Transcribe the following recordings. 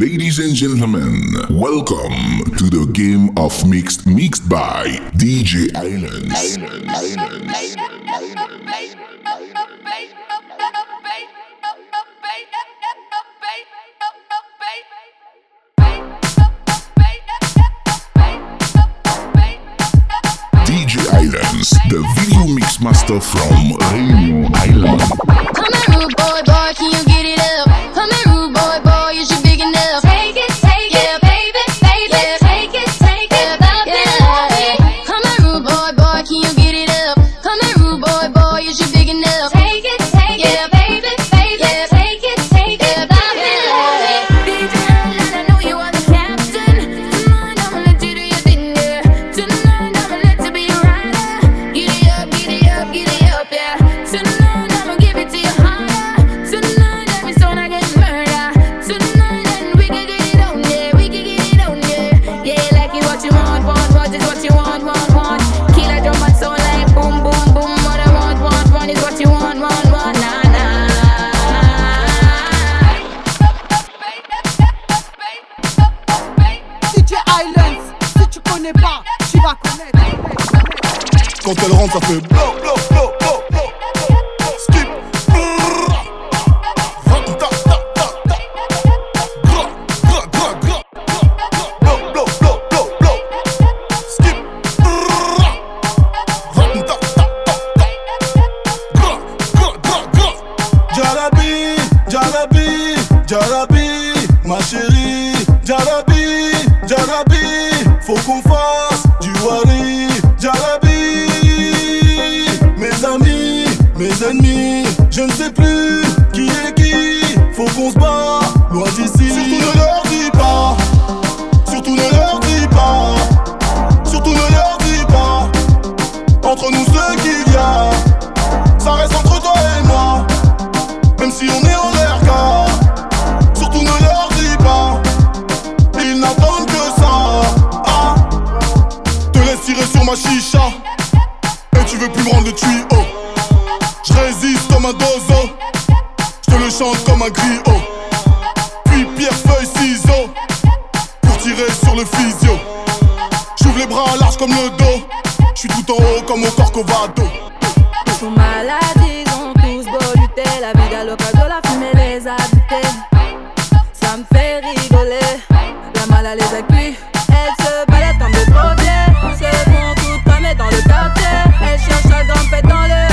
Ladies and gentlemen, welcome to the game of mixed mixed by DJ Illan's. DJ Illan's, the video mix master from Reunion Island. Come on, boy, boy, can you get it up? tu vas connaître. Quand elle rentre, ça fait blow, blow, blow, blow, blow. Skip, Jarabi, Jarabi, Jarabi. je ne sais plus qui est qui, faut qu'on se bat, loin d'ici. maladies ont tous voluté. La vie d'Alocadio, la fumée les a. Ça me fait rigoler. La mal à les accueille. Elle se balade comme des drogués. Se font toutes cramées dans le quartier. Elle cherche à grimper dans le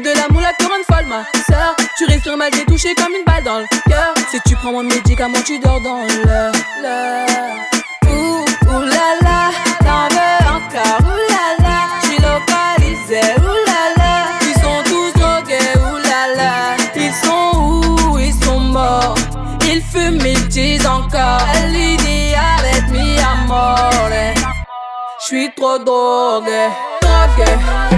de l'amour là comme une folle, ma sœur. Tu restes normal, t'es touché comme une balle dans le cœur. Si tu prends mon médicament, tu dors dans l'heure. Ouh, ouh là là, t'en veux encore, ouh là là. J'suis localisé, ouh là là. Ils sont tous drogués, ouh là là. Ils sont où, ils sont morts. Ils fument, ils disent encore. Elle lui dit, arrête, mi amore. J'suis trop drogué, drogué.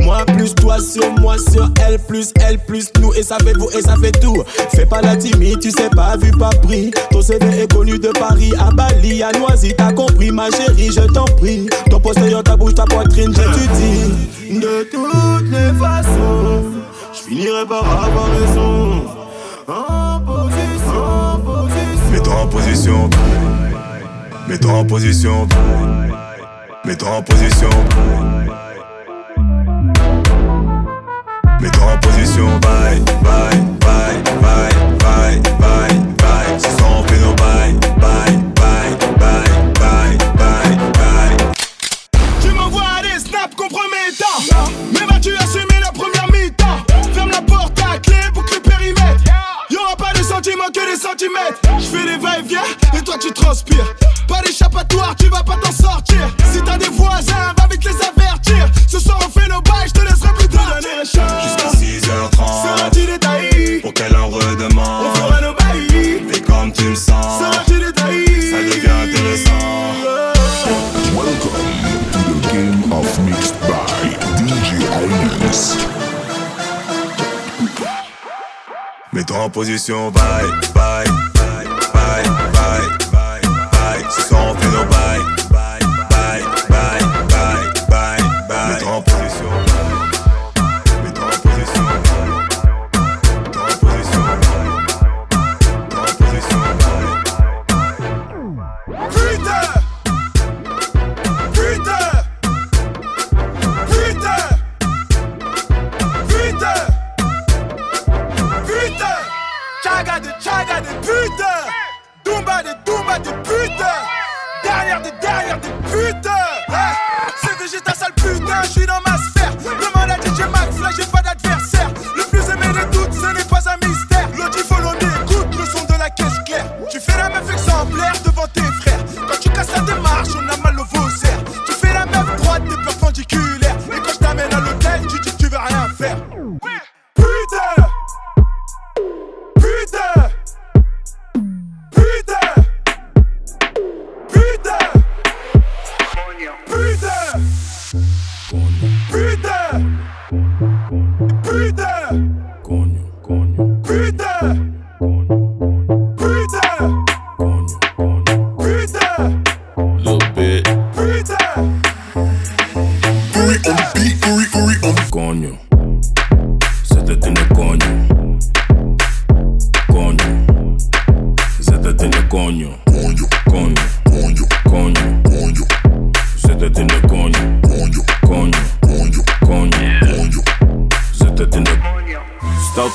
Moi plus toi sur moi sur elle plus elle plus nous et ça fait vous et ça fait tout. Fais pas la timide, tu sais pas vu pas pris. Ton CV est connu de Paris à Bali, à Noisy, t'as compris ma chérie, je t'en prie. Ton postérieur, ta bouche, ta poitrine, je te dis. De toutes les façons, je finirai par avoir raison. Mets-toi en position. Mets-toi en position. Mets-toi en position. Mets-toi en position. sur bail position, bye, bye, bye, bye, bye, bye. Ce soir on fait nos bye, bye, bye, bye, bye, bye, en position, mets-toi en position, mets-toi en position, mets-toi en position, Putain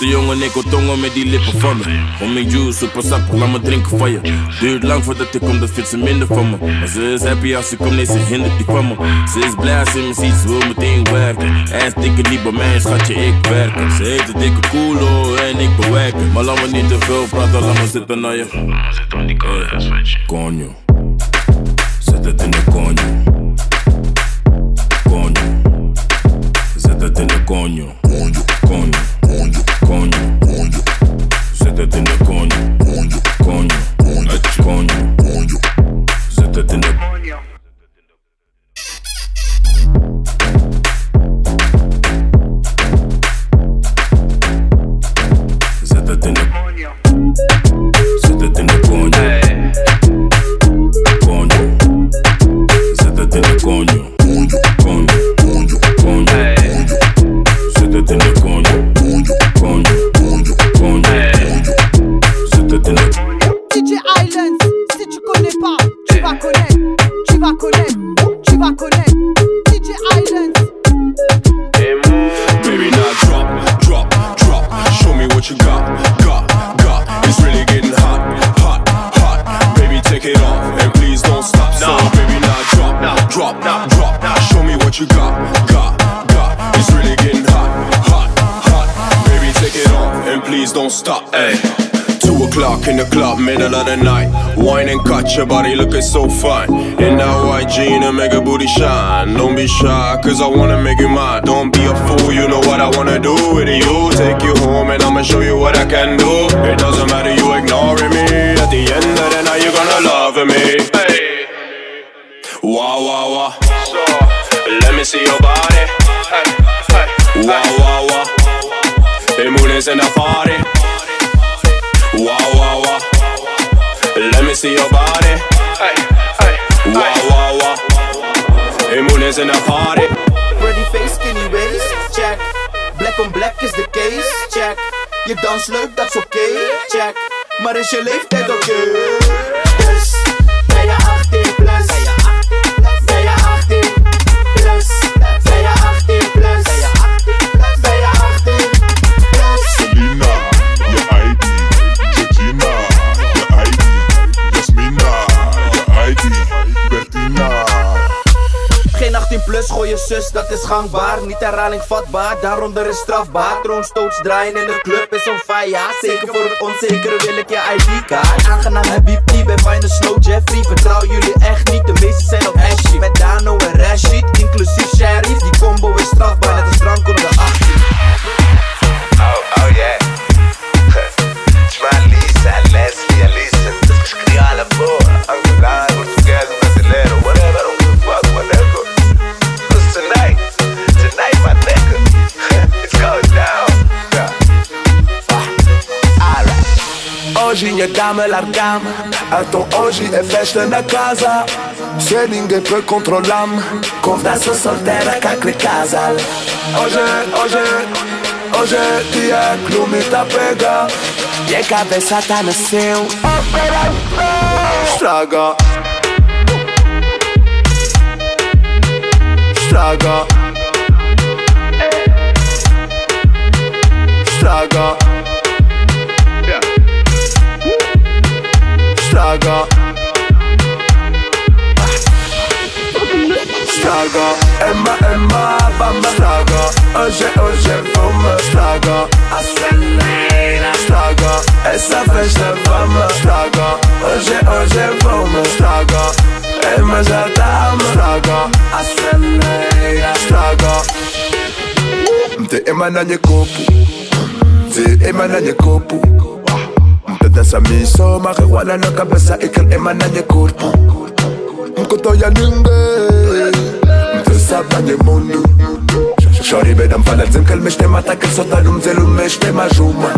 Stoute jongen, ik wil tongen met die lippen van me. Om mijn juice, super sap, laat me drinken van je. Duurt lang voordat ik kom, dan vindt ze minder van me. Maar ze is happy als ze komt, nee, ze hindert die van me. Ze is blij als ze me ziet, ze wil meteen werken. En dikke niet bij mij, schatje, ik werk. Ze heeft een dikke koelo en ik bewerken. Maar laat me niet te veel praten, laat me zitten naar je. Zit aan die Coño. Zet het in de coño. Coño. Zet het in de coño. Coño, Coño. coño, Coño. coño, in de coño. coño, Coño. Coño. You got, got, got. It's really getting hot, hot, hot. Baby, take it off and please don't stop. So, baby, now drop, drop, drop. Show me what you got, got, got. It's really getting hot, hot, hot. Baby, take it off and please don't stop. Hey. O'clock in the club, middle of the night. Wine and cut your body looking so fine. In that white jean and make a booty shine. Don't be shy, cause I wanna make you mine. Don't be a fool, you know what I wanna do with you. Take you home and I'ma show you what I can do. It doesn't matter, you ignoring me. At the end of the night, you're gonna love me. Hey. Wow, wow, wow. So, Let me see your body. Hey, Wow, wow, wow. The moon is in the party. Wow, wow. Let me see your body. Wow, wow, wow. The moon is in the party. Pretty face, skinny waist, check. Black on black is de case, check. Je dans leuk, dat is oké, check. Maar is je leeftijd oké? Je zus, dat is gangbaar. Niet herhaling vatbaar, daaronder is strafbaar. Troonstoots draaien in de club is on fire. Zeker voor het onzekere wil ik je ID-kaart. Aangenaam Habibti, bij Fine Snow Jeffrey. Vertrouw jullie echt niet, de meeste zijn op Ashy. Met Dano en Rashid, inclusief Sheriff. Die combo is strafbaar, net als drank Minha cama larga-me Então hoje é festa na casa Se ninguém pode controlar-me Conversa solteira com aquele casal Hoje, hoje, hoje é dia que o me tá pega E a cabeça tá no céu Estraga Estraga Emma, Emma, vamos Estraga Hoje, hoje vamos Estraga Acelera Estraga Essa festa vamos Estraga Hoje, hoje vamos Estraga Emma já tá Estraga Acelera Estraga Mte Emma na nye kopu. Mte Emma na nye kopu. Mtadasa miso marijuana na kabisa ikal emana nye korpo Mkoto ya ninge sabbat de mundu Shori bedam falad zim kalmesh te mata Kër sot alum zelum mesh te ma shuma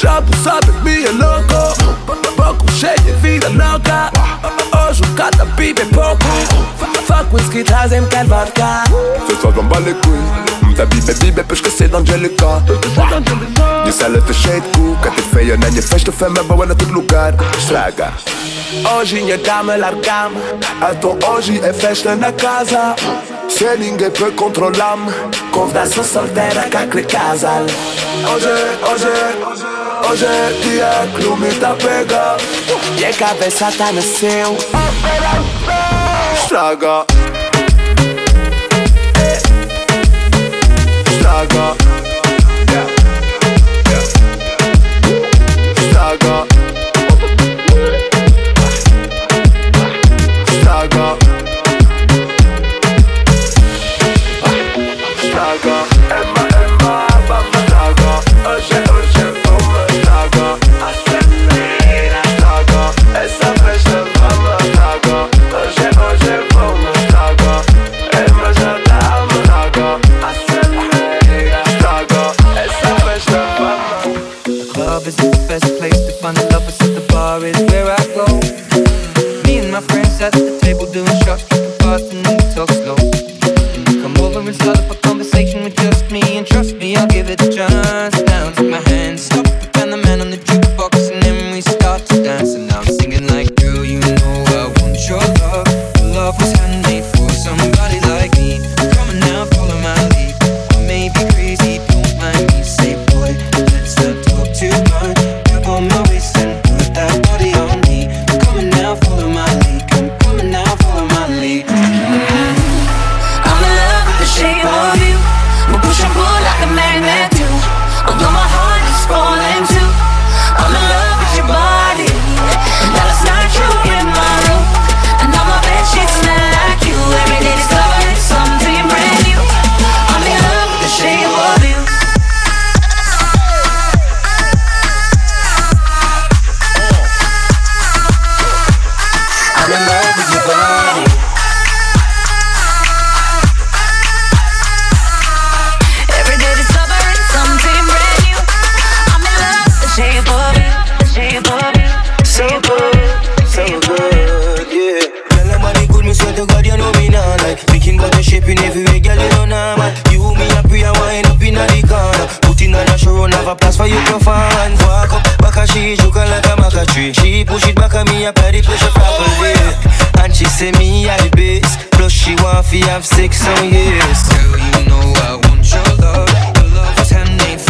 Já sabe minha louco Pouco cheio de vida louca Hoje o cada bibe pouco Fuck whisky trazem quer vodka Ce soir j'en bats les couilles Mta bibe bibe pra esquecer da Angelica Disse ela tá cheio de cuca Te feia na minha festa, fama boa na todo lugar Estraga Hoje minha cama larga-me Então hoje é festa na casa Se ninguém pode controlar-me Conversa solteira aquele casal Hoje, hoje, hoje é dia que o me tá pega E a cabeça tá no Estraga Estraga at the table doing shots, every way, girl, you know normal. You, me, and pray, I wind up in a the corner. Put in on a show, have a place for you to find. Walk up, back a she, joking like a maca tree. She push it back at me, apply the pressure properly. And she say me, I the best. Plus she want fi have sex on years. Girl, you know I want your love. Your love was handmade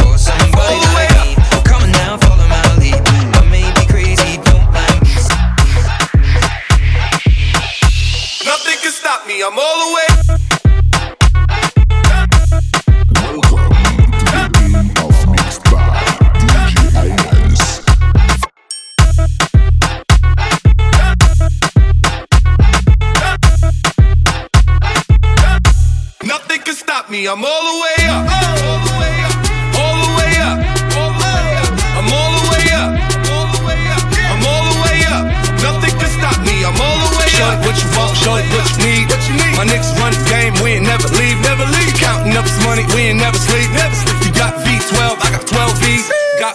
me, I'm all the way up. All the way up. All the way up. All the way up. I'm all the way up. All the way up. I'm all the way up. Nothing can stop me, I'm all the way up. what you want, show it what you need. What you need. My niggas run the game, we ain't never leave, never leave. Counting up this money, we ain't never sleep, never sleep. You got V12, I got 12 V's. Got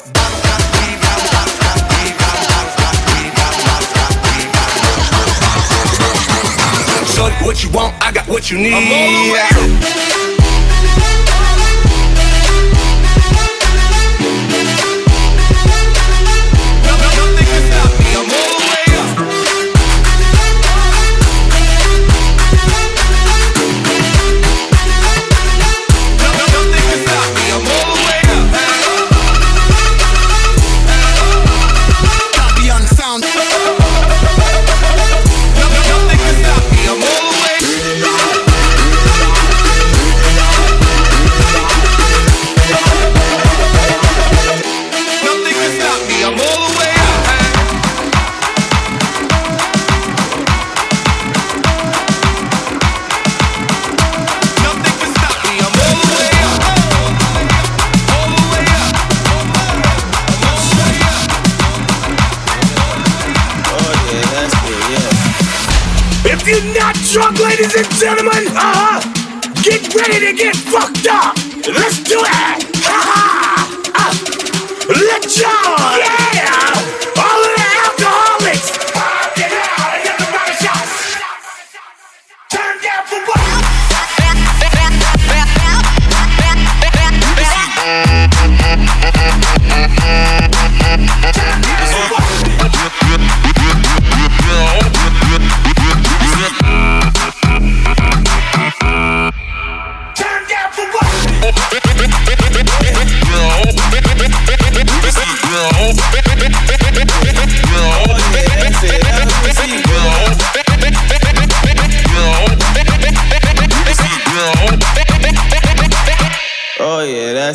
Shorty, what you want, I got what you need. Ladies and gentlemen, uh huh, get ready to get fucked up. Let's do it.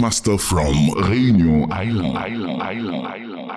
Master from Réunion Island. Island, Island, Island